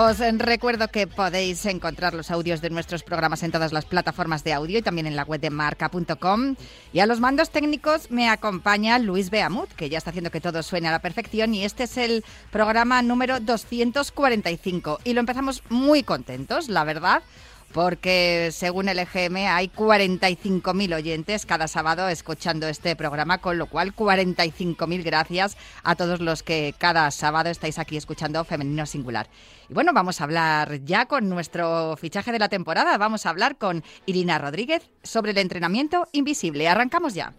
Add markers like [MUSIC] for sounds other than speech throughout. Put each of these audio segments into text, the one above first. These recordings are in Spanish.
Os recuerdo que podéis encontrar los audios de nuestros programas en todas las plataformas de audio y también en la web de marca.com. Y a los mandos técnicos me acompaña Luis Beamut, que ya está haciendo que todo suene a la perfección. Y este es el programa número 245. Y lo empezamos muy contentos, la verdad porque según el EGM hay 45.000 oyentes cada sábado escuchando este programa, con lo cual 45.000 gracias a todos los que cada sábado estáis aquí escuchando Femenino Singular. Y bueno, vamos a hablar ya con nuestro fichaje de la temporada, vamos a hablar con Irina Rodríguez sobre el entrenamiento invisible. Arrancamos ya.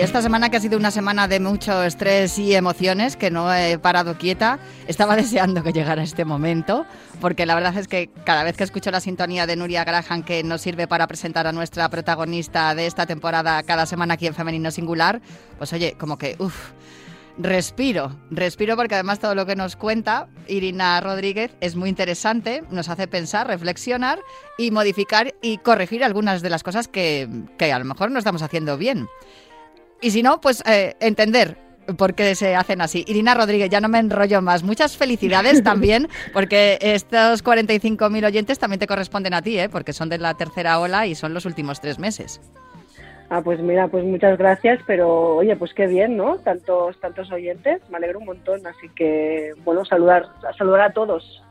Esta semana que ha sido una semana de mucho estrés y emociones, que no he parado quieta, estaba [LAUGHS] deseando que llegara este momento, porque la verdad es que cada vez que escucho la sintonía de Nuria Graham, que nos sirve para presentar a nuestra protagonista de esta temporada cada semana aquí en Femenino Singular, pues oye, como que, uff, respiro, respiro porque además todo lo que nos cuenta Irina Rodríguez es muy interesante, nos hace pensar, reflexionar y modificar y corregir algunas de las cosas que, que a lo mejor no estamos haciendo bien. Y si no, pues eh, entender por qué se hacen así. Irina Rodríguez, ya no me enrollo más. Muchas felicidades [LAUGHS] también, porque estos 45.000 oyentes también te corresponden a ti, ¿eh? porque son de la tercera ola y son los últimos tres meses. Ah, pues mira, pues muchas gracias, pero oye, pues qué bien, ¿no? Tantos, tantos oyentes, me alegro un montón, así que, bueno, saludar, saludar a todos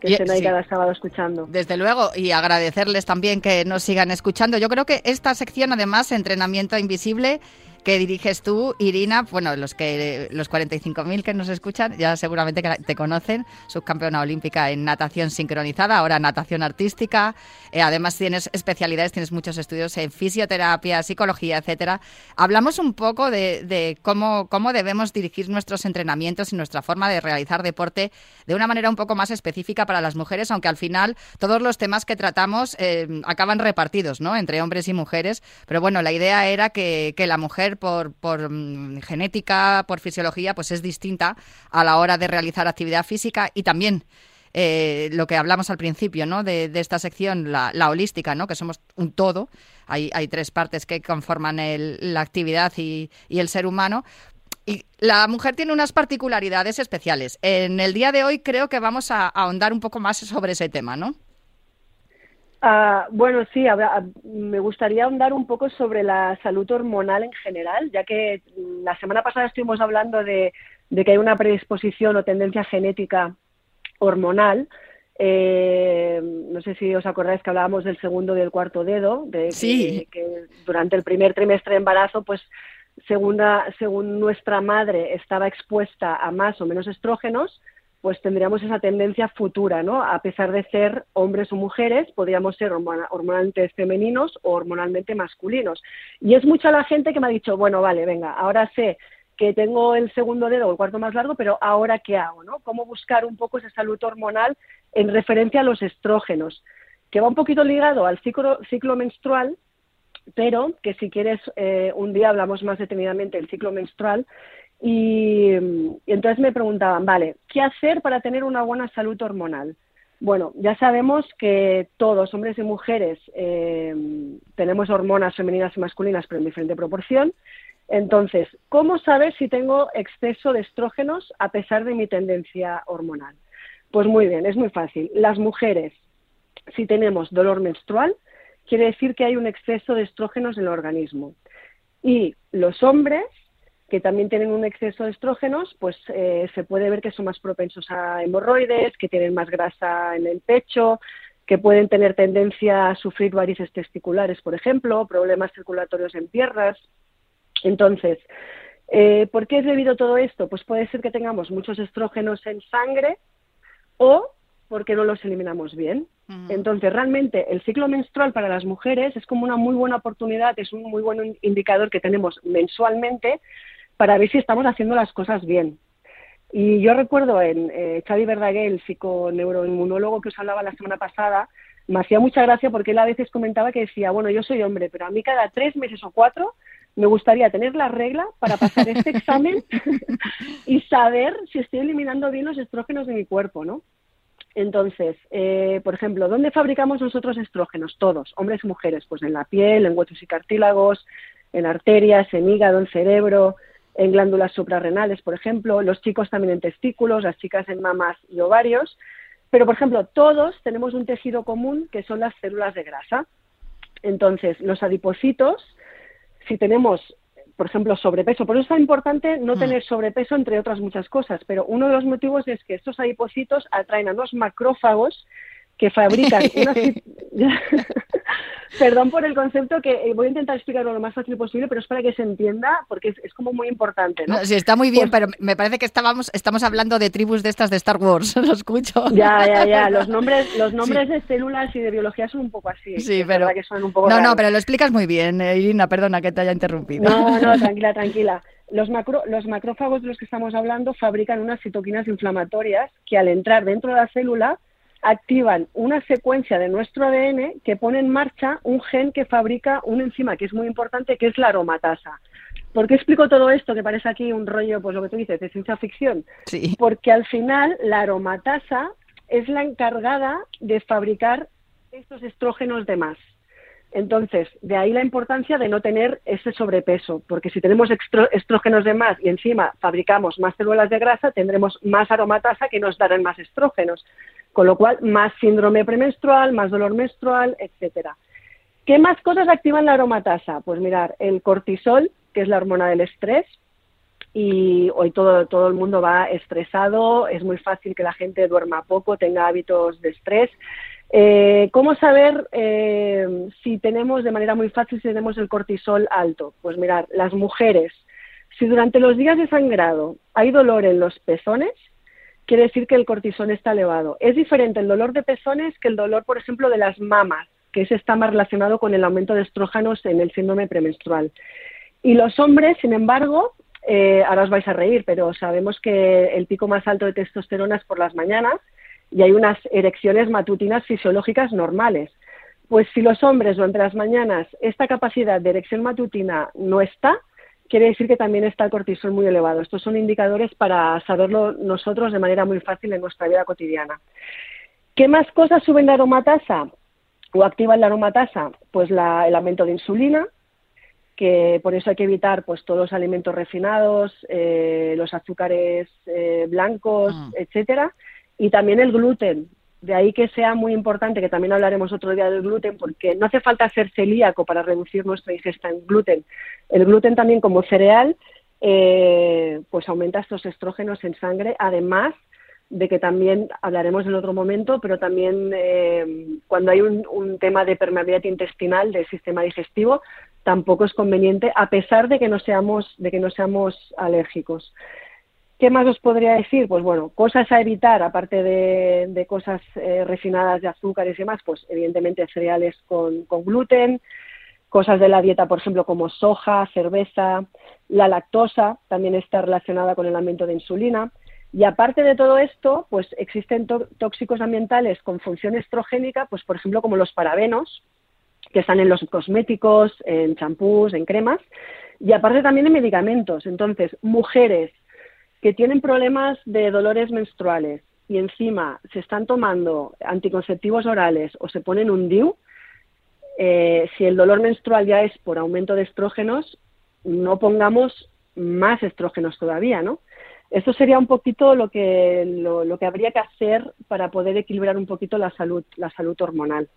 que estén ahí cada sábado escuchando. Desde luego, y agradecerles también que nos sigan escuchando. Yo creo que esta sección, además, Entrenamiento Invisible, que diriges tú, Irina, bueno, los que los 45.000 que nos escuchan ya seguramente te conocen, subcampeona olímpica en natación sincronizada, ahora natación artística, eh, además tienes especialidades, tienes muchos estudios en fisioterapia, psicología, etcétera. Hablamos un poco de, cómo, cómo debemos dirigir nuestros entrenamientos y nuestra forma de realizar deporte de una manera un poco más específica para las mujeres, aunque al final todos los temas que tratamos eh, acaban repartidos, ¿no? Entre hombres y mujeres, pero bueno, la idea era que, que la mujer por, mm, genética, por fisiología, pues es distinta a la hora de realizar actividad física y también eh, lo que hablamos al principio, ¿no? De, esta sección, la, holística, ¿no? Que somos un todo. Hay, hay tres partes que conforman la actividad y, el ser humano. Y la mujer tiene unas particularidades especiales. En el día de hoy creo que vamos a ahondar un poco más sobre ese tema, ¿no? Ah, bueno, sí, me gustaría ahondar un poco sobre la salud hormonal en general, ya que la semana pasada estuvimos hablando de, que hay una predisposición o tendencia genética hormonal. Eh, no sé si os acordáis que hablábamos del segundo y del cuarto dedo, de que, durante el primer trimestre de embarazo, pues según, según nuestra madre estaba expuesta a más o menos estrógenos, pues tendríamos esa tendencia futura, ¿no? A pesar de ser hombres o mujeres, podríamos ser hormonalmente femeninos o hormonalmente masculinos. Y es mucha la gente que me ha dicho, bueno, vale, venga, ahora sé que tengo el segundo dedo o el cuarto más largo, pero ahora qué hago, ¿no? ¿Cómo buscar un poco esa salud hormonal en referencia a los estrógenos? Que va un poquito ligado al ciclo, ciclo menstrual, pero que si quieres eh, un día hablamos más detenidamente del ciclo menstrual y, entonces me preguntaban, vale, ¿qué hacer para tener una buena salud hormonal? Bueno, ya sabemos que todos, hombres y mujeres, eh, tenemos hormonas femeninas y masculinas, pero en diferente proporción. Entonces, ¿cómo saber si tengo exceso de estrógenos a pesar de mi tendencia hormonal? Pues muy bien, es muy fácil. Las mujeres, si tenemos dolor menstrual, quiere decir que hay un exceso de estrógenos en el organismo. Y los hombres que también tienen un exceso de estrógenos, pues eh, se puede ver que son más propensos a hemorroides, que tienen más grasa en el pecho, que pueden tener tendencia a sufrir varices testiculares, por ejemplo, problemas circulatorios en piernas. Entonces, eh, ¿por qué es debido todo esto? Pues puede ser que tengamos muchos estrógenos en sangre o porque no los eliminamos bien. Entonces, realmente el ciclo menstrual para las mujeres es como una muy buena oportunidad, es un muy buen indicador que tenemos mensualmente para ver si estamos haciendo las cosas bien. Y yo recuerdo en eh, Xavi Verdaguer, el psiconeuroinmunólogo que os hablaba la semana pasada, me hacía mucha gracia porque él a veces comentaba que decía, bueno, yo soy hombre, pero a mí cada tres meses o cuatro me gustaría tener la regla para pasar este [LAUGHS] examen [LAUGHS] y saber si estoy eliminando bien los estrógenos de mi cuerpo, ¿no? Entonces, eh, por ejemplo, ¿dónde fabricamos nosotros estrógenos? Todos, hombres y mujeres, pues en la piel, en huesos y cartílagos, en arterias, en hígado, en cerebro, en glándulas suprarrenales, por ejemplo, los chicos también en testículos, las chicas en mamas y ovarios, pero por ejemplo, todos tenemos un tejido común que son las células de grasa. Entonces, los adipocitos, si tenemos, por ejemplo, sobrepeso, por eso es tan importante no mm. tener sobrepeso, entre otras muchas cosas, pero uno de los motivos es que estos adipocitos atraen a los macrófagos que fabrican [LAUGHS] unas... Perdón por el concepto que eh, voy a intentar explicarlo lo más fácil posible, pero es para que se entienda, porque es, como muy importante. ¿no? sí, está muy bien, pues pero me parece que estábamos, estamos hablando de tribus de estas de Star Wars, [LAUGHS] lo escucho. Ya, ya, ya. Los nombres, [LAUGHS] los nombres de células y de biología son un poco así. Sí, pero. Que son un poco no, no, pero lo explicas muy bien, eh, Irina, perdona que te haya interrumpido. No, no, [LAUGHS] tranquila, tranquila. Los, macro, los macrófagos de los que estamos hablando fabrican unas citoquinas inflamatorias que al entrar dentro de la célula activan una secuencia de nuestro ADN que pone en marcha un gen que fabrica una enzima que es muy importante, que es la aromatasa. ¿Por qué explico todo esto que parece aquí un rollo, pues lo que tú dices, de ciencia ficción? Sí. Porque al final la aromatasa es la encargada de fabricar estos estrógenos de más. Entonces, de ahí la importancia de no tener ese sobrepeso, porque si tenemos estrógenos de más y encima fabricamos más células de grasa, tendremos más aromatasa que nos darán más estrógenos con lo cual más síndrome premenstrual, más dolor menstrual, etcétera. ¿Qué más cosas activan la aromatasa? Pues mirar, el cortisol, que es la hormona del estrés, y hoy todo, todo el mundo va estresado, es muy fácil que la gente duerma poco, tenga hábitos de estrés. Eh, ¿Cómo saber eh, si tenemos de manera muy fácil si tenemos el cortisol alto? Pues mirar, las mujeres, si durante los días de sangrado hay dolor en los pezones, quiere decir que el cortisol está elevado. Es diferente el dolor de pezones que el dolor, por ejemplo, de las mamas, que ese está más relacionado con el aumento de estrógenos en el síndrome premenstrual. Y los hombres, sin embargo, eh, ahora os vais a reír, pero sabemos que el pico más alto de testosterona es por las mañanas y hay unas erecciones matutinas fisiológicas normales. Pues si los hombres durante las mañanas esta capacidad de erección matutina no está, quiere decir que también está el cortisol muy elevado. Estos son indicadores para saberlo nosotros de manera muy fácil en nuestra vida cotidiana. ¿Qué más cosas suben la aromatasa o activan la aromatasa? Pues el aumento de insulina, que por eso hay que evitar pues todos los alimentos refinados, eh, los azúcares eh, blancos, mm. etcétera, y también el gluten. De ahí que sea muy importante, que también hablaremos otro día del gluten, porque no hace falta ser celíaco para reducir nuestra ingesta en gluten. El gluten también como cereal, eh, pues aumenta estos estrógenos en sangre, además de que también hablaremos en otro momento, pero también eh, cuando hay un, un, tema de permeabilidad intestinal del sistema digestivo, tampoco es conveniente, a pesar de que no seamos, de que no seamos alérgicos. ¿Qué más os podría decir? Pues bueno, cosas a evitar, aparte de, cosas eh, refinadas de azúcares y demás, pues evidentemente cereales con, gluten, cosas de la dieta, por ejemplo, como soja, cerveza, la lactosa también está relacionada con el aumento de insulina. Y aparte de todo esto, pues existen tóxicos ambientales con función estrogénica, pues por ejemplo como los parabenos, que están en los cosméticos, en champús, en cremas, y aparte también en medicamentos. Entonces, mujeres que tienen problemas de dolores menstruales y encima se están tomando anticonceptivos orales o se ponen un DIU, eh, si el dolor menstrual ya es por aumento de estrógenos, no pongamos más estrógenos todavía, ¿no? Esto sería un poquito lo que, lo que habría que hacer para poder equilibrar un poquito la salud, la salud hormonal.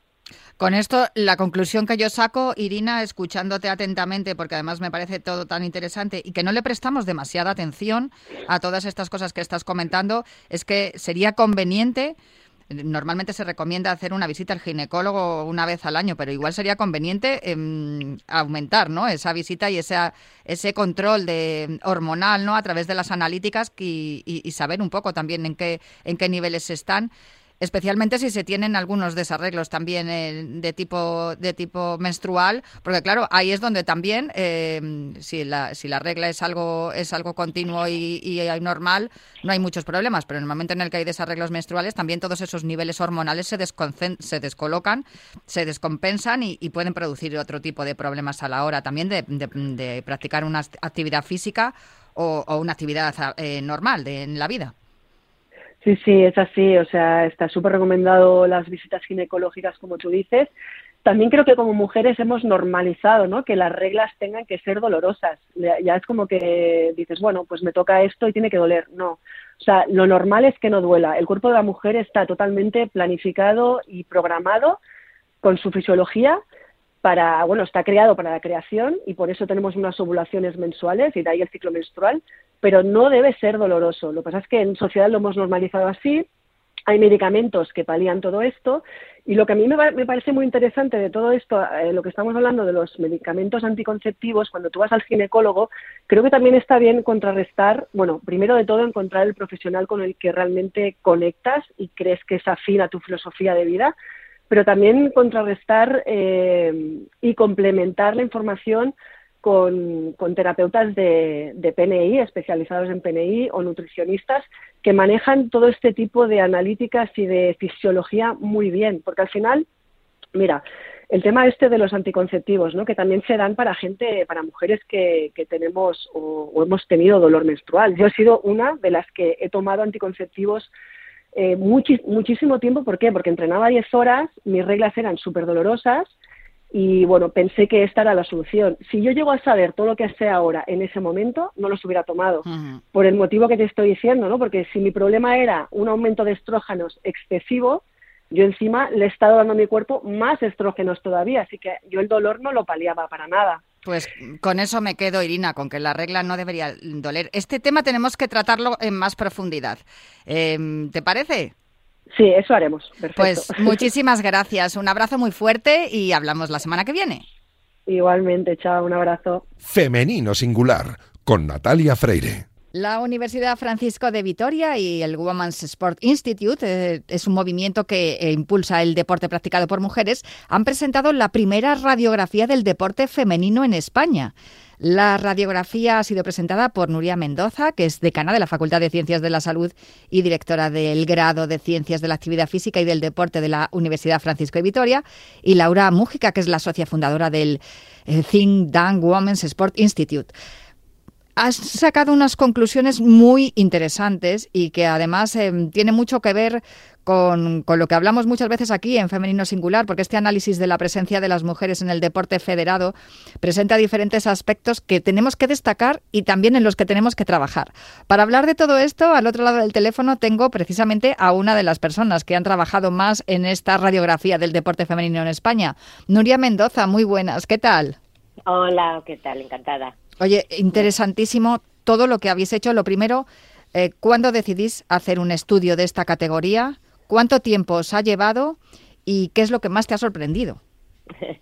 Con esto, la conclusión que yo saco, Irina, escuchándote atentamente, porque además me parece todo tan interesante y que no le prestamos demasiada atención a todas estas cosas que estás comentando, es que sería conveniente Normalmente se recomienda hacer una visita al ginecólogo una vez al año, pero igual sería conveniente em, aumentar ¿no? esa visita y ese, control de, hormonal ¿no? a través de las analíticas y, y saber un poco también en qué, en qué niveles están especialmente si se tienen algunos desarreglos también eh, de tipo de tipo menstrual, porque claro, ahí es donde también eh, si la si la regla es algo es algo continuo y, y, normal, no hay muchos problemas, pero en el momento en el que hay desarreglos menstruales, también todos esos niveles hormonales se se descolocan, se descompensan y, pueden producir otro tipo de problemas a la hora también de, practicar una actividad física o, una actividad eh, normal de, en la vida. Sí, sí, es así. O sea, está súper recomendado las visitas ginecológicas, como tú dices. También creo que como mujeres hemos normalizado, ¿no? Que las reglas tengan que ser dolorosas. Ya es como que dices, bueno, pues me toca esto y tiene que doler. No. O sea, lo normal es que no duela. El cuerpo de la mujer está totalmente planificado y programado con su fisiología para, bueno, está creado para la creación y por eso tenemos unas ovulaciones mensuales y de ahí el ciclo menstrual, pero no debe ser doloroso. Lo que pasa es que en sociedad lo hemos normalizado así, hay medicamentos que palían todo esto y lo que a mí me, parece muy interesante de todo esto, eh, lo que estamos hablando de los medicamentos anticonceptivos, cuando tú vas al ginecólogo, creo que también está bien contrarrestar, bueno, primero de todo encontrar el profesional con el que realmente conectas y crees que es afín a tu filosofía de vida, pero también contrarrestar eh, y complementar la información con, terapeutas de, PNI, especializados en PNI o nutricionistas que manejan todo este tipo de analíticas y de fisiología muy bien, porque al final, mira, el tema este de los anticonceptivos, ¿no? que también se dan para gente, para mujeres que, tenemos o, hemos tenido dolor menstrual. Yo he sido una de las que he tomado anticonceptivos eh, muchísimo tiempo. ¿Por qué? Porque entrenaba 10 horas, mis reglas eran súper dolorosas y bueno, pensé que esta era la solución. Si yo llego a saber todo lo que sé ahora en ese momento, no los hubiera tomado. Por el motivo que te estoy diciendo, ¿no? Porque si mi problema era un aumento de estrógenos excesivo, yo encima le he estado dando a mi cuerpo más estrógenos todavía, así que yo el dolor no lo paliaba para nada. Pues con eso me quedo, Irina, con que la regla no debería doler. Este tema tenemos que tratarlo en más profundidad. Em, ¿Te parece? Sí, eso haremos. Perfecto. Pues [LAUGHS] muchísimas gracias. Un abrazo muy fuerte y hablamos la semana que viene. Igualmente, chao, un abrazo. Femenino Singular, con Natalia Freire. La Universidad Francisco de Vitoria y el Women's Sport Institute, eh, es un movimiento que eh, impulsa el deporte practicado por mujeres, han presentado la primera radiografía del deporte femenino en España. La radiografía ha sido presentada por Nuria Mendoza, que es decana de la Facultad de Ciencias de la Salud y directora del grado de Ciencias de la Actividad Física y del Deporte de la Universidad Francisco de Vitoria, y Laura Mújica, que es la socia fundadora del eh, Think Tank Women's Sport Institute has sacado unas conclusiones muy interesantes y que además eh, tiene mucho que ver con, lo que hablamos muchas veces aquí en Femenino Singular, porque este análisis de la presencia de las mujeres en el deporte federado presenta diferentes aspectos que tenemos que destacar y también en los que tenemos que trabajar. Para hablar de todo esto, al otro lado del teléfono tengo precisamente a una de las personas que han trabajado más en esta radiografía del deporte femenino en España, Nuria Mendoza. Muy buenas, ¿qué tal? Hola, ¿qué tal? Encantada. Oye, interesantísimo todo lo que habéis hecho. Lo primero, eh, ¿cuándo decidís hacer un estudio de esta categoría? ¿Cuánto tiempo os ha llevado? ¿Y qué es lo que más te ha sorprendido? [LAUGHS]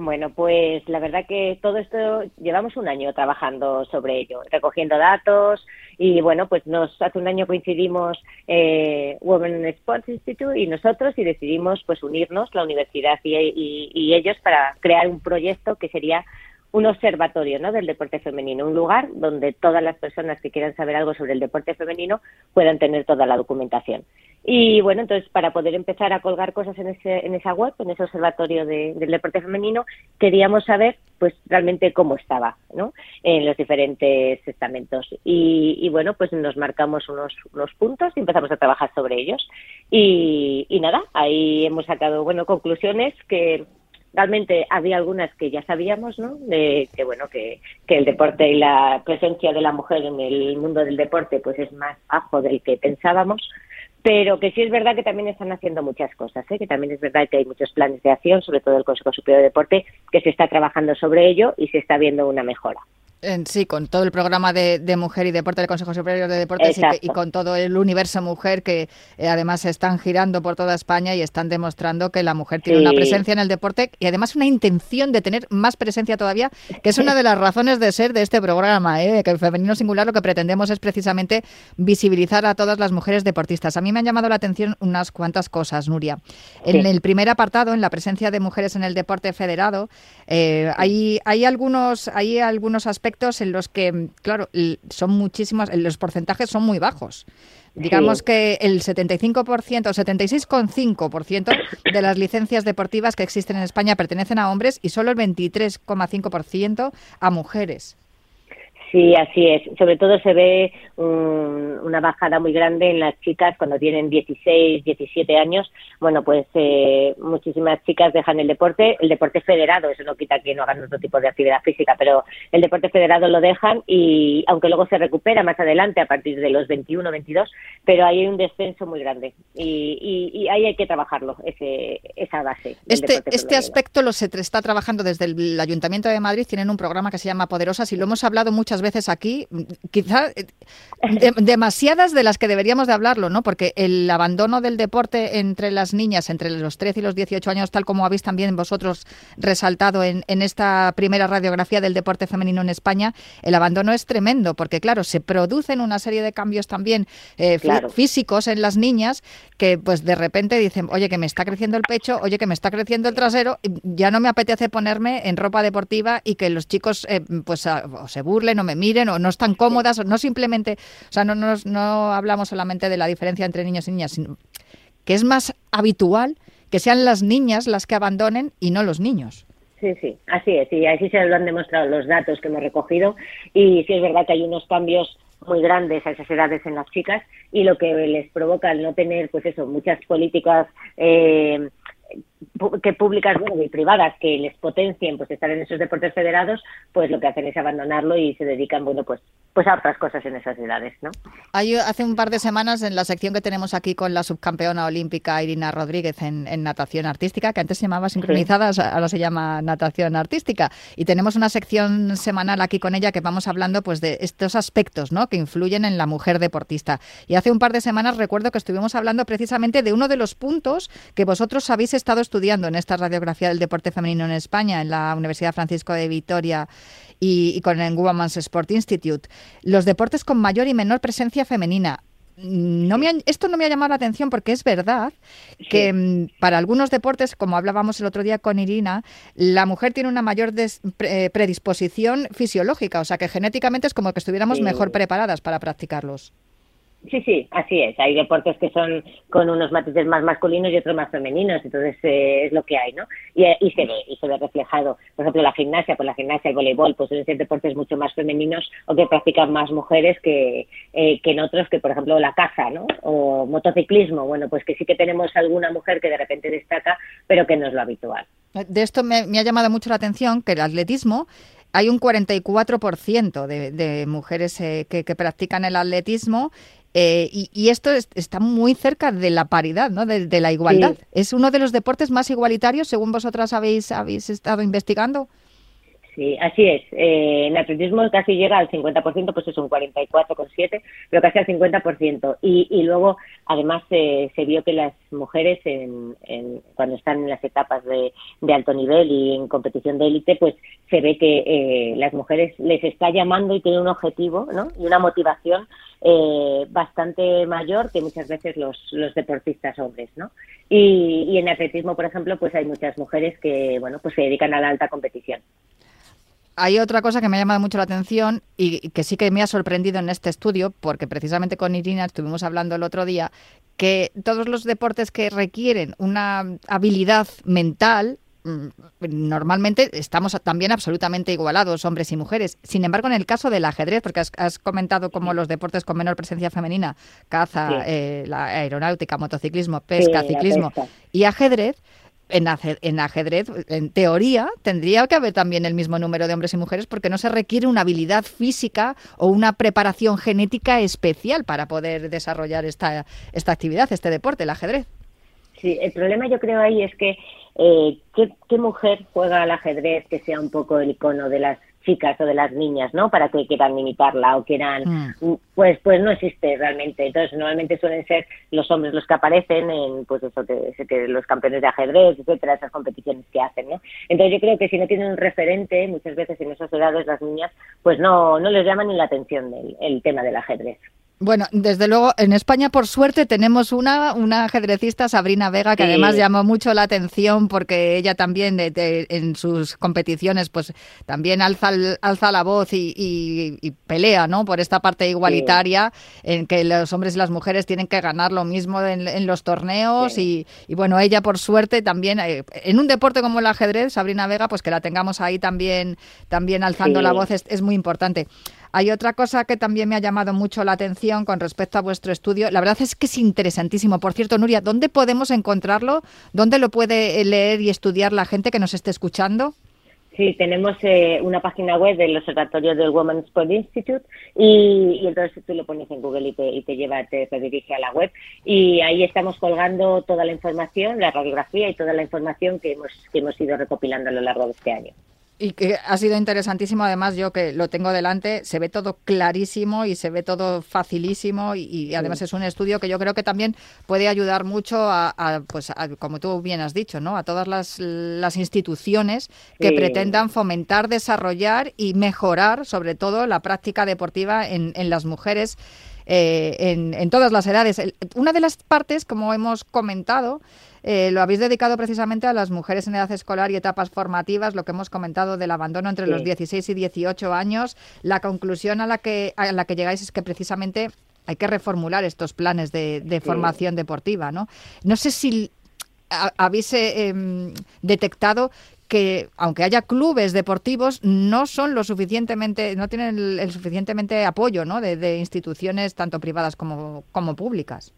Bueno, pues la verdad que todo esto llevamos un año trabajando sobre ello, recogiendo datos y bueno, pues nos hace un año coincidimos eh, Women Sports Institute y nosotros y decidimos pues unirnos la universidad y ellos para crear un proyecto que sería un observatorio ¿no? del deporte femenino, un lugar donde todas las personas que quieran saber algo sobre el deporte femenino puedan tener toda la documentación. Y bueno, entonces para poder empezar a colgar cosas en, ese, en esa web, en ese observatorio del deporte femenino, queríamos saber pues realmente cómo estaba ¿no? en los diferentes estamentos. Y, bueno, pues nos marcamos unos, unos puntos y empezamos a trabajar sobre ellos. Y, y nada, ahí hemos sacado bueno conclusiones que realmente había algunas que ya sabíamos, ¿no? De que bueno que, el deporte y la presencia de la mujer en el mundo del deporte pues es más bajo del que pensábamos, pero que sí es verdad que también están haciendo muchas cosas, ¿eh? que también es verdad que hay muchos planes de acción, sobre todo el Consejo Superior de Deporte, que se está trabajando sobre ello y se está viendo una mejora sí, con todo el programa de, mujer y deporte del Consejo Superior de Deportes y, con todo el universo mujer que eh, además están girando por toda España y están demostrando que la mujer tiene una presencia en el deporte y además una intención de tener más presencia todavía, que es una de las razones de ser de este programa, ¿eh? que el Femenino Singular lo que pretendemos es precisamente visibilizar a todas las mujeres deportistas. A mí me han llamado la atención unas cuantas cosas, Nuria. En el primer apartado, en la presencia de mujeres en el deporte federado, eh, hay, hay, algunos, hay algunos aspectos en los que, claro, son muchísimos, los porcentajes son muy bajos. Digamos que el 75% o 76,5% de las licencias deportivas que existen en España pertenecen a hombres y solo el 23,5% a mujeres. Sí, así es. Sobre todo se ve una bajada muy grande en las chicas cuando tienen 16, 17 años. Bueno, pues eh, muchísimas chicas dejan el deporte, el deporte federado, eso no quita que no hagan otro tipo de actividad física, pero el deporte federado lo dejan y aunque luego se recupera más adelante a partir de los 21, 22, pero hay un descenso muy grande y, ahí hay que trabajarlo, ese, esa base. Este, este aspecto lo se está trabajando desde el Ayuntamiento de Madrid, tienen un programa que se llama Poderosas y lo hemos hablado muchas veces aquí, quizá eh, [LAUGHS] demasiadas de las que deberíamos de hablarlo, ¿no? Porque el abandono del deporte entre las niñas, entre los 13 y los 18 años, tal como habéis también vosotros resaltado en, esta primera radiografía del deporte femenino en España, el abandono es tremendo, porque claro, se producen una serie de cambios también eh, físicos en las niñas que pues de repente dicen, oye, que me está creciendo el pecho, oye, que me está creciendo el trasero, ya no me apetece ponerme en ropa deportiva y que los chicos eh, pues se burlen o me miren o no están cómodas, o no simplemente, o sea, no, no, no hablamos solamente de la diferencia entre niños y niñas, sino que es más habitual que sean las niñas las que abandonen y no los niños. Sí, sí, así es, y así se lo han demostrado los datos que hemos recogido y sí es verdad que hay unos cambios muy grandes a esas edades en las chicas y lo que les provoca el no tener, pues eso, muchas políticas eh, que públicas bueno, y privadas que les potencien pues estar en esos deportes federados, pues lo que hacen es abandonarlo y se dedican bueno pues pues a otras cosas en esas edades, ¿no? Hay, hace un par de semanas en la sección que tenemos aquí con la subcampeona olímpica Irina Rodríguez en, natación artística, que antes se llamaba sincronizadas, ahora se llama natación artística, y tenemos una sección semanal aquí con ella que vamos hablando pues de estos aspectos, ¿no? que influyen en la mujer deportista. Y hace un par de semanas recuerdo que estuvimos hablando precisamente de uno de los puntos que vosotros habéis estado estudiando en esta radiografía del deporte femenino en España, en la Universidad Francisco de Vitoria y, con el Women's Sport Institute. Los deportes con mayor y menor presencia femenina. No me esto no me ha llamado la atención porque es verdad que mm, para algunos deportes, como hablábamos el otro día con Irina, la mujer tiene una mayor predisposición fisiológica, o sea que genéticamente es como que estuviéramos mejor preparadas para practicarlos. Sí, sí, así es. Hay deportes que son con unos matices más masculinos y otros más femeninos, entonces eh, es lo que hay, ¿no? Y, eh, y, se ve, y se ve reflejado. Por ejemplo, la gimnasia, pues la gimnasia, el voleibol, pues suelen ser deportes mucho más femeninos o que practican más mujeres que, eh, que en otros, que por ejemplo la caza, ¿no? O motociclismo, bueno, pues que sí que tenemos alguna mujer que de repente destaca, pero que no es lo habitual. De esto me, me ha llamado mucho la atención que el atletismo hay un 44% de, de mujeres eh, que, que, practican el atletismo eh, y, esto está muy cerca de la paridad, ¿no? de, la igualdad. ¿Es uno de los deportes más igualitarios, según vosotras habéis, habéis estado investigando? Sí, así es. Eh, en atletismo casi llega al 50%, pues es un 44,7%, pero casi al 50%. Y, y luego, además, se vio que las mujeres, en, cuando están en las etapas de, alto nivel y en competición de élite, pues se ve que eh, las mujeres les está llamando y tienen un objetivo ¿no? y una motivación eh, bastante mayor que muchas veces los, deportistas hombres, ¿no? Y, en atletismo, por ejemplo, pues hay muchas mujeres que, bueno, pues se dedican a la alta competición hay otra cosa que me ha llamado mucho la atención y que sí que me ha sorprendido en este estudio, porque precisamente con Irina estuvimos hablando el otro día, que todos los deportes que requieren una habilidad mental, normalmente estamos también absolutamente igualados, hombres y mujeres. Sin embargo, en el caso del ajedrez, porque has, comentado como los deportes con menor presencia femenina, caza, eh, la aeronáutica, motociclismo, pesca, ciclismo y ajedrez, en, ajedrez, en teoría, tendría que haber también el mismo número de hombres y mujeres porque no se requiere una habilidad física o una preparación genética especial para poder desarrollar esta, esta actividad, este deporte, el ajedrez. Sí, el problema yo creo ahí es que eh, ¿qué, mujer juega al ajedrez que sea un poco el icono de las chicas o de las niñas, ¿no? Para que quieran imitarla o quieran, mm. pues, pues no existe realmente. Entonces, normalmente suelen ser los hombres los que aparecen en, pues eso, que, los campeones de ajedrez, etcétera, esas competiciones que hacen, ¿no? Entonces, yo creo que si no tienen un referente, muchas veces en esas edades las niñas, pues no, no les llama ni la atención el tema del ajedrez. Bueno, desde luego, en España, por suerte, tenemos una, una ajedrecista, Sabrina Vega, que además llamó mucho la atención porque ella también en sus competiciones, pues también alza, alza la voz y, pelea, ¿no? Por esta parte igualitaria, en que los hombres y las mujeres tienen que ganar lo mismo en, los torneos y, bueno, ella, por suerte, también, eh, en un deporte como el ajedrez, Sabrina Vega, pues que la tengamos ahí también, también alzando la voz es, es muy importante. Hay otra cosa que también me ha llamado mucho la atención con respecto a vuestro estudio. La verdad es que es interesantísimo. Por cierto, Nuria, ¿dónde podemos encontrarlo? ¿Dónde lo puede leer y estudiar la gente que nos esté escuchando? Sí, tenemos eh, una página web del Observatorio del Women's Sport Institute y, entonces tú lo pones en Google y te, y te lleva, te redirige a la web y ahí estamos colgando toda la información, la radiografía y toda la información que hemos, que hemos ido recopilando a lo largo de este año. Y que ha sido interesantísimo, además yo que lo tengo delante, se ve todo clarísimo y se ve todo facilísimo y, además es un estudio que yo creo que también puede ayudar mucho a, pues como tú bien has dicho, ¿no? a todas las, las instituciones que pretendan fomentar, desarrollar y mejorar sobre todo la práctica deportiva en, en las mujeres eh, en, en todas las edades. Una de las partes, como hemos comentado, eh, lo habéis dedicado precisamente a las mujeres en edad escolar y etapas formativas, lo que hemos comentado del abandono entre los 16 y 18 años. La conclusión a la que, a la que llegáis es que precisamente hay que reformular estos planes de, formación deportiva, ¿no? No sé si habéis eh, em, detectado que aunque haya clubes deportivos no son lo suficientemente no tienen el, suficientemente apoyo ¿no? de, de, instituciones tanto privadas como, como públicas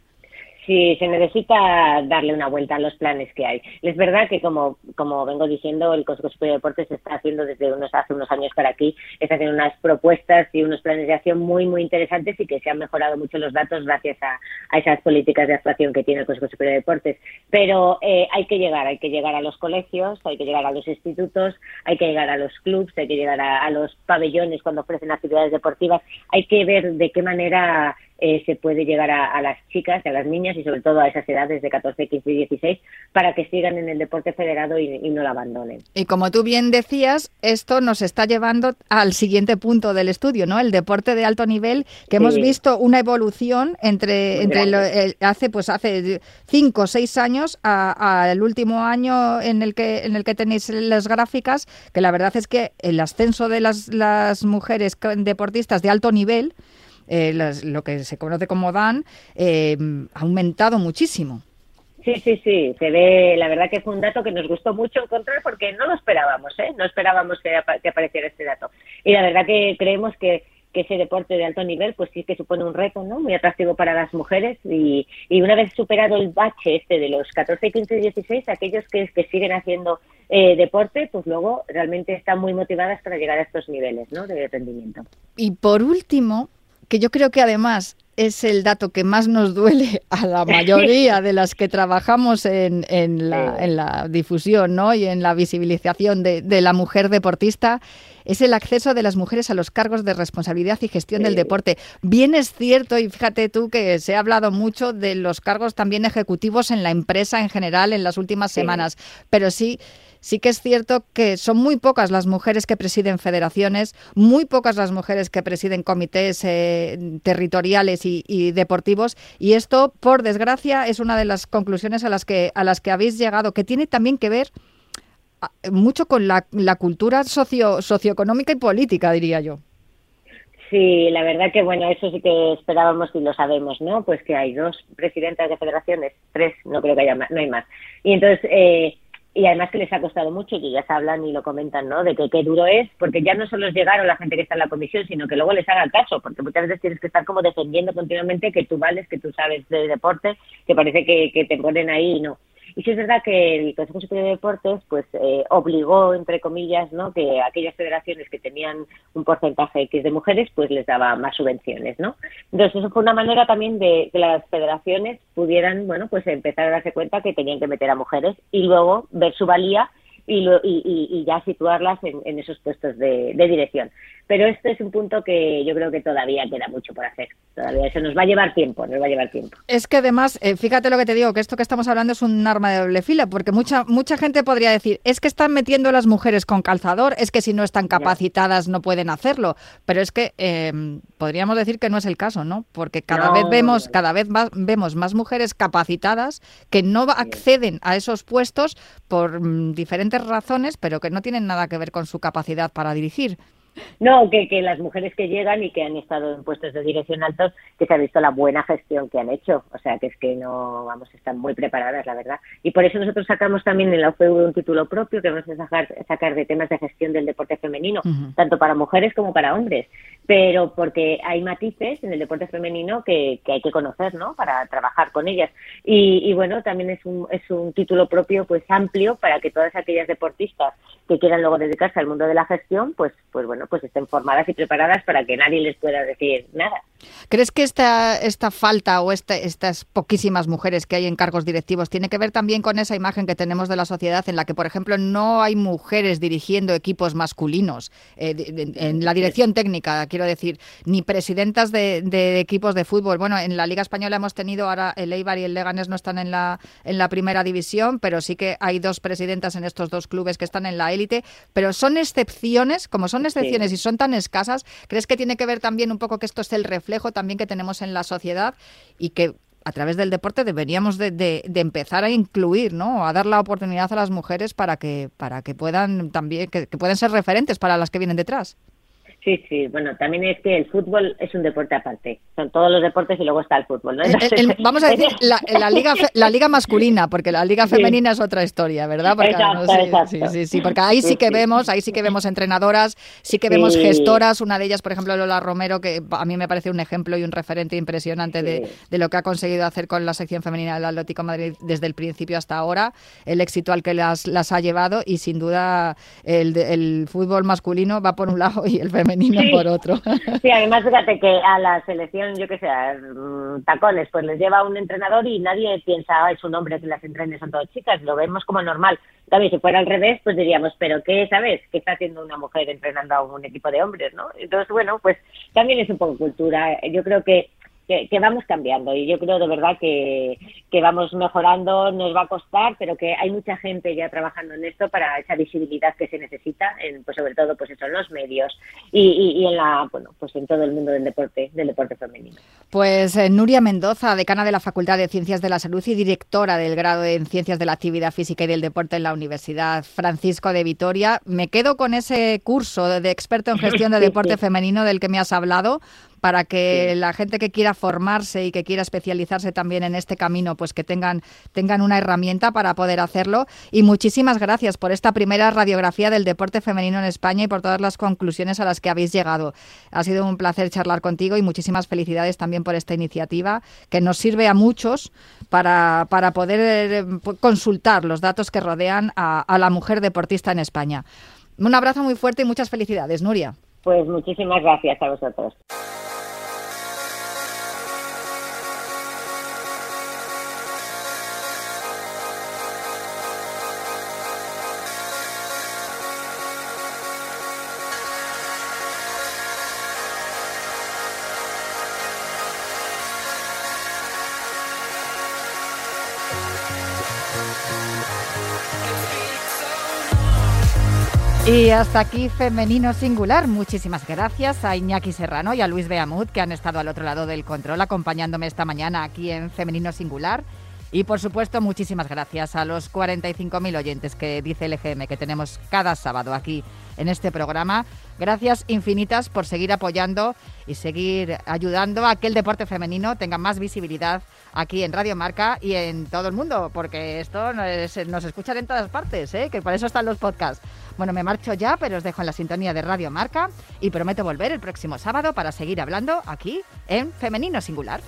Sí, se necesita darle una vuelta a los planes que hay. Es verdad que, como, como vengo diciendo, el Consejo Superior de Deportes está haciendo desde unos, hace unos años para aquí, está haciendo unas propuestas y unos planes de acción muy, muy interesantes y que se han mejorado mucho los datos gracias a, esas políticas de actuación que tiene el Consejo Superior de Deportes. Pero eh, hay que llegar, hay que llegar a los colegios, hay que llegar a los institutos, hay que llegar a los clubs, hay que llegar a los pabellones cuando ofrecen actividades deportivas, hay que ver de qué manera eh, se puede llegar a, las chicas, a las niñas y sobre todo a esas edades de 14, 15 y 16 para que sigan en el deporte federado y, no lo abandonen. Y como tú bien decías, esto nos está llevando al siguiente punto del estudio, ¿no? El deporte de alto nivel, que hemos visto una evolución entre, entre hace pues hace cinco o seis años al último año en el que en el que tenéis las gráficas, que la verdad es que el ascenso de las, las mujeres deportistas de alto nivel eh, lo que se conoce como DAN, eh, ha aumentado muchísimo. Sí, sí, sí, se ve, la verdad que fue un dato que nos gustó mucho encontrar porque no lo esperábamos, ¿eh? No esperábamos que, apareciera este dato. Y la verdad que creemos que, ese deporte de alto nivel pues sí que supone un reto, ¿no? Muy atractivo para las mujeres y, una vez superado el bache este de los 14, 15 y 16, aquellos que, que siguen haciendo eh, deporte, pues luego realmente están muy motivadas para llegar a estos niveles, ¿no? De rendimiento. Y por último, que yo creo que además es el dato que más nos duele a la mayoría de las que trabajamos en, la, difusión ¿no? y en la visibilización de, la mujer deportista, es el acceso de las mujeres a los cargos de responsabilidad y gestión del deporte. Bien es cierto, y fíjate tú que se ha hablado mucho de los cargos también ejecutivos en la empresa en general en las últimas semanas, pero sí sí que es cierto que son muy pocas las mujeres que presiden federaciones, muy pocas las mujeres que presiden comités eh, territoriales y, deportivos y esto, por desgracia, es una de las conclusiones a las que, a las que habéis llegado, que tiene también que ver ah, mucho con la, cultura socio, socioeconómica y política, diría yo. Sí, la verdad que bueno, eso sí que esperábamos y lo sabemos, ¿no? Pues que hay dos presidentas de federaciones, tres, no creo que haya más, no hay más. Y entonces, eh, y además que les ha costado mucho y ya se hablan y lo comentan, ¿no? De que qué duro es, porque ya no solo es llegar la gente que está en la comisión, sino que luego les haga caso, porque muchas veces tienes que estar como defendiendo continuamente que tú vales, que tú sabes de deporte, que parece que, que te ponen ahí y no. Y sí es verdad que el Consejo Superior de Deportes pues eh, obligó, entre comillas, ¿no? que aquellas federaciones que tenían un porcentaje X de mujeres pues les daba más subvenciones, ¿no? Entonces eso fue una manera también de que las federaciones pudieran, bueno, pues empezar a darse cuenta que tenían que meter a mujeres y luego ver su valía y, y, ya situarlas en, esos puestos de, dirección. Pero este es un punto que yo creo que todavía queda mucho por hacer. Todavía eso nos va a llevar tiempo, nos va a llevar tiempo. Es que además, eh, fíjate lo que te digo, que esto que estamos hablando es un arma de doble fila, porque mucha mucha gente podría decir, es que están metiendo a las mujeres con calzador, es que si no están capacitadas no pueden hacerlo, pero es que em, podríamos decir que no es el caso, ¿no? Porque cada vez vemos cada vez más, vemos más mujeres capacitadas que no acceden a esos puestos por mm, razones, pero que no tienen nada que ver con su capacidad para dirigir. No, que, que las mujeres que llegan y que han estado en puestos de dirección altos, que se ha visto la buena gestión que han hecho. O sea, que es que no, vamos, están muy preparadas, la verdad. Y por eso nosotros sacamos también en la UPV un título propio que vamos a sacar, sacar de temas de gestión del deporte femenino, tanto para mujeres como para hombres. Pero porque hay matices en el deporte femenino que, que hay que conocer, ¿no? Para trabajar con ellas. Y, y bueno, también es un, es un título propio, pues amplio, para que todas aquellas deportistas que quieran luego dedicarse al mundo de la gestión, pues, pues bueno, pues estén formadas y preparadas para que nadie les pueda decir nada. ¿Crees que esta, esta falta o este, estas poquísimas mujeres que hay en cargos directivos tiene que ver también con esa imagen que tenemos de la sociedad en la que, por ejemplo, no hay mujeres dirigiendo equipos masculinos eh, en la dirección técnica, quiero decir, ni presidentas de, equipos de fútbol? Bueno, en la Liga Española hemos tenido ahora el Eibar y el Leganés no están en la, en la primera división, pero sí que hay dos presidentas en estos dos clubes que están en la élite, pero son excepciones, como son excepciones y son tan escasas, ¿crees que tiene que ver también un poco que esto es el reflejo también que tenemos en la sociedad y que a través del deporte deberíamos de, de, empezar a incluir, ¿no? A dar la oportunidad a las mujeres para que, para que puedan también, que, que puedan ser referentes para las que vienen detrás. Sí, sí, bueno, también es que el fútbol es un deporte aparte. Son todos los deportes y luego está el fútbol, ¿no? vamos a decir [LAUGHS] la, liga la liga masculina, porque la liga femenina es otra historia, ¿verdad? Porque, Sí, sí, sí, porque ahí sí que vemos, ahí sí que vemos entrenadoras, sí que vemos gestoras, una de ellas, por ejemplo, Lola Romero, que a mí me parece un ejemplo y un referente impresionante de, lo que ha conseguido hacer con la sección femenina del Atlético Madrid desde el principio hasta ahora, el éxito al que las, las ha llevado y sin duda el, el fútbol masculino va por un lado y el femenino sí. por otro. Sí, además fíjate que a la selección, yo que sé, mm, tacones, pues les lleva un entrenador y nadie piensa, es un hombre que las entrenes son todas chicas, lo vemos como normal. También si fuera al revés, pues diríamos, pero ¿qué sabes? ¿Qué está haciendo una mujer entrenando a un equipo de hombres, no? Entonces, bueno, pues también es un poco cultura. Yo creo que que, vamos cambiando y yo creo de verdad que, que, vamos mejorando, nos va a costar, pero que hay mucha gente ya trabajando en esto para esa visibilidad que se necesita, en, pues sobre todo pues eso, en los medios y, y, en la bueno pues en todo el mundo del deporte, del deporte femenino. Pues eh, Nuria Mendoza, decana de la Facultad de Ciencias de la Salud y directora del grado en Ciencias de la Actividad Física y del Deporte en la Universidad Francisco de Vitoria. Me quedo con ese curso de experto en gestión de [LAUGHS] deporte femenino del que me has hablado para que la gente que quiera formarse y que quiera especializarse también en este camino, pues que tengan, tengan una herramienta para poder hacerlo. Y muchísimas gracias por esta primera radiografía del deporte femenino en España y por todas las conclusiones a las que habéis llegado. Ha sido un placer charlar contigo y muchísimas felicidades también por esta iniciativa que nos sirve a muchos para, para poder eh, consultar los datos que rodean a, a la mujer deportista en España. Un abrazo muy fuerte y muchas felicidades, Nuria. Pues muchísimas gracias a vosotros. Y hasta aquí Femenino Singular. Muchísimas gracias a Iñaki Serrano y a Luis Beamut que han estado al otro lado del control acompañándome esta mañana aquí en Femenino Singular. Y por supuesto, muchísimas gracias a los 45.000 oyentes que dice el EGM que tenemos cada sábado aquí en este programa. Gracias infinitas por seguir apoyando y seguir ayudando a que el deporte femenino tenga más visibilidad aquí en Radio Marca y en todo el mundo, porque esto nos, nos escuchan en todas partes, ¿eh? que por eso están los podcasts. Bueno, me marcho ya, pero os dejo en la sintonía de Radio Marca y prometo volver el próximo sábado para seguir hablando aquí en Femenino Singular.